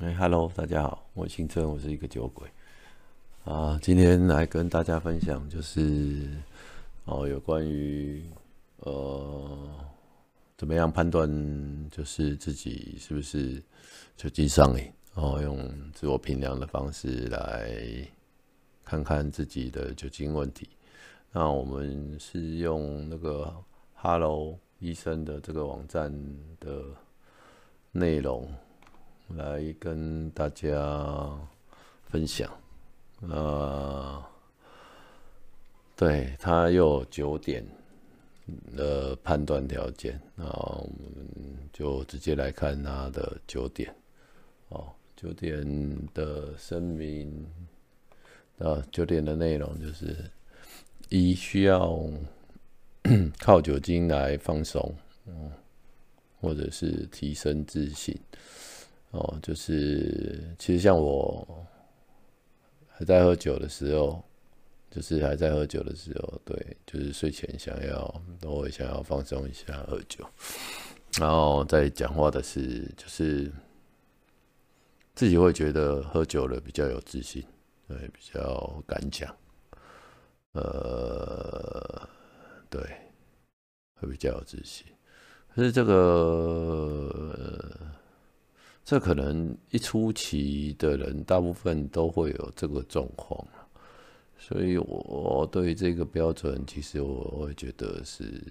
哎，Hello，大家好，我姓郑，我是一个酒鬼啊。今天来跟大家分享，就是哦，有关于呃，怎么样判断，就是自己是不是酒精上瘾哦，用自我评量的方式来看看自己的酒精问题。那我们是用那个 Hello 医生的这个网站的内容。来跟大家分享，呃，对他有九点的判断条件，那我们就直接来看他的九点。哦，九点的声明，啊，九点的内容就是：一需要 靠酒精来放松，或者是提升自信。哦，就是其实像我还在喝酒的时候，就是还在喝酒的时候，对，就是睡前想要偶尔想要放松一下喝酒，然后在讲话的是就是自己会觉得喝酒了比较有自信，对，比较敢讲，呃，对，会比较有自信，可是这个。这可能一初期的人，大部分都会有这个状况所以我对这个标准，其实我会觉得是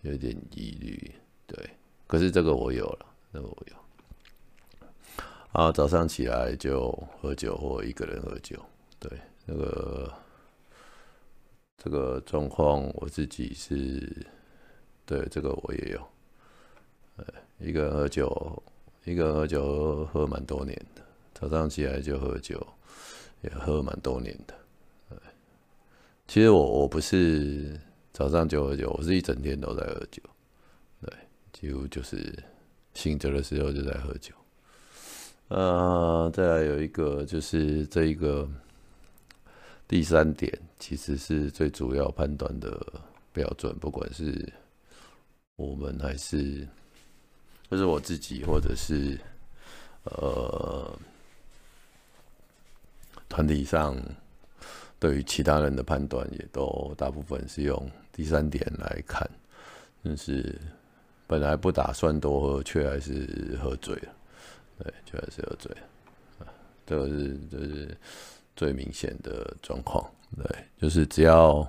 有点疑虑，对。可是这个我有了，那个我有。啊，早上起来就喝酒，或一个人喝酒，对，那个这个状况我自己是，对，这个我也有，呃，一个人喝酒。一个喝酒喝蛮多年的，早上起来就喝酒，也喝蛮多年的。其实我我不是早上就喝酒，我是一整天都在喝酒。对，几乎就是醒着的时候就在喝酒。呃，再来有一个就是这一个第三点，其实是最主要判断的标准，不管是我们还是。就是我自己，或者是呃团体上对于其他人的判断，也都大部分是用第三点来看，就是本来不打算多喝，却还是喝醉了，对，却还是喝醉了，这个是就是最明显的状况，对，就是只要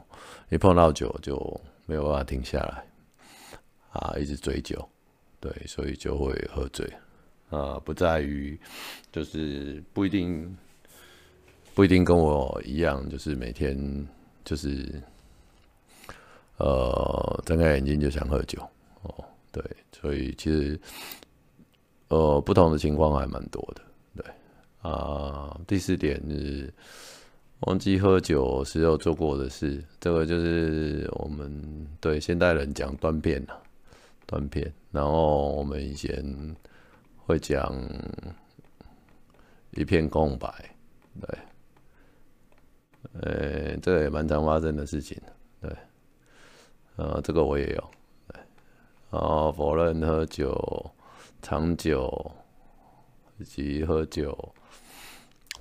一碰到酒，就没有办法停下来，啊，一直追酒。对，所以就会喝醉，啊，不在于，就是不一定，不一定跟我一样，就是每天就是，呃，睁开眼睛就想喝酒，哦，对，所以其实，呃，不同的情况还蛮多的，对，啊，第四点是忘记喝酒时候做过的事，这个就是我们对现代人讲断片了。断片，然后我们以前会讲一片空白，对，呃，这个也蛮常发生的事情，对，呃，这个我也有，对，然后否认喝酒、长久以及喝酒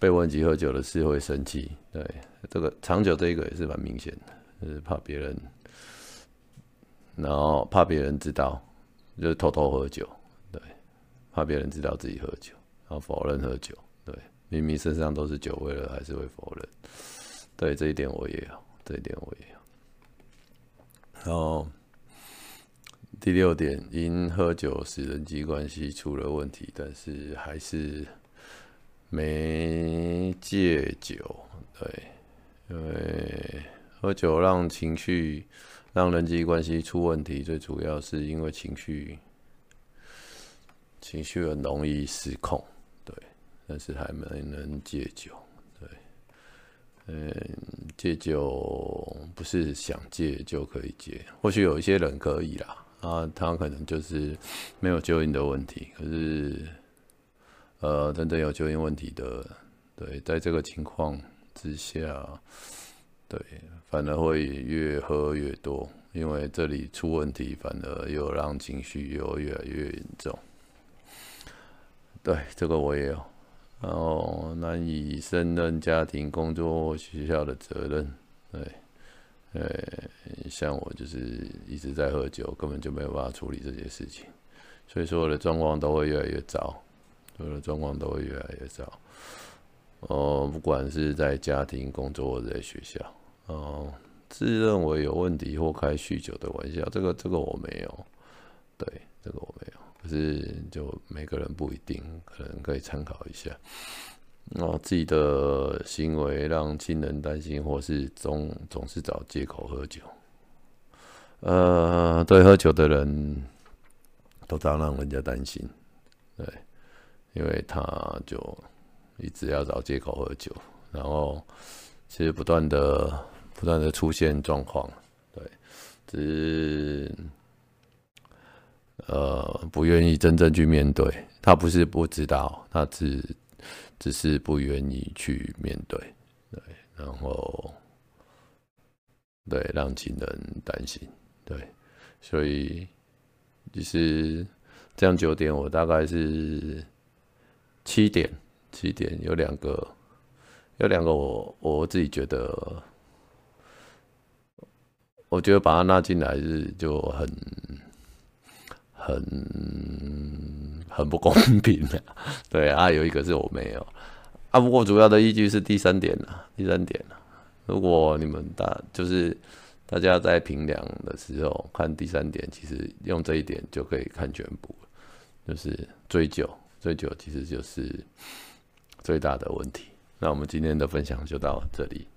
被问及喝酒的事会生气，对，这个长久这一个也是蛮明显的，就是怕别人。然后怕别人知道，就偷偷喝酒，对，怕别人知道自己喝酒，然后否认喝酒，对，明明身上都是酒味了，还是会否认，对，这一点我也有，这一点我也有。然后第六点，因喝酒使人际关系出了问题，但是还是没戒酒，对，因为喝酒让情绪。让人际关系出问题，最主要是因为情绪，情绪很容易失控，对，但是还没能戒酒，对，嗯，戒酒不是想戒就可以戒，或许有一些人可以啦，啊，他可能就是没有酒瘾的问题，可是，呃，真正有酒瘾问题的，对，在这个情况之下。对，反而会越喝越多，因为这里出问题，反而又让情绪又越来越严重。对，这个我也有。然后难以胜任家庭、工作学校的责任。对，呃，像我就是一直在喝酒，根本就没有办法处理这些事情，所以说我的状况都会越来越糟，所有的状况都会越来越糟。哦，不管是在家庭、工作或者在学校，哦，自认为有问题或开酗酒的玩笑，这个这个我没有，对，这个我没有。可是就每个人不一定，可能可以参考一下。哦，自己的行为让亲人担心，或是总总是找借口喝酒。呃，对，喝酒的人都常让人家担心，对，因为他就一直要找借口喝酒，然后其实不断的不断的出现状况，对，只是呃不愿意真正去面对。他不是不知道，他只。只是不愿意去面对，对，然后对让亲人担心，对，所以其实这样九点，我大概是七点，七点有两个，有两个我我自己觉得，我觉得把他拉进来是就很很。很不公平的，对啊，有一个是我没有啊。不过主要的依据是第三点啊，第三点啊。如果你们大就是大家在评量的时候看第三点，其实用这一点就可以看全部就是追究，追究其实就是最大的问题。那我们今天的分享就到这里。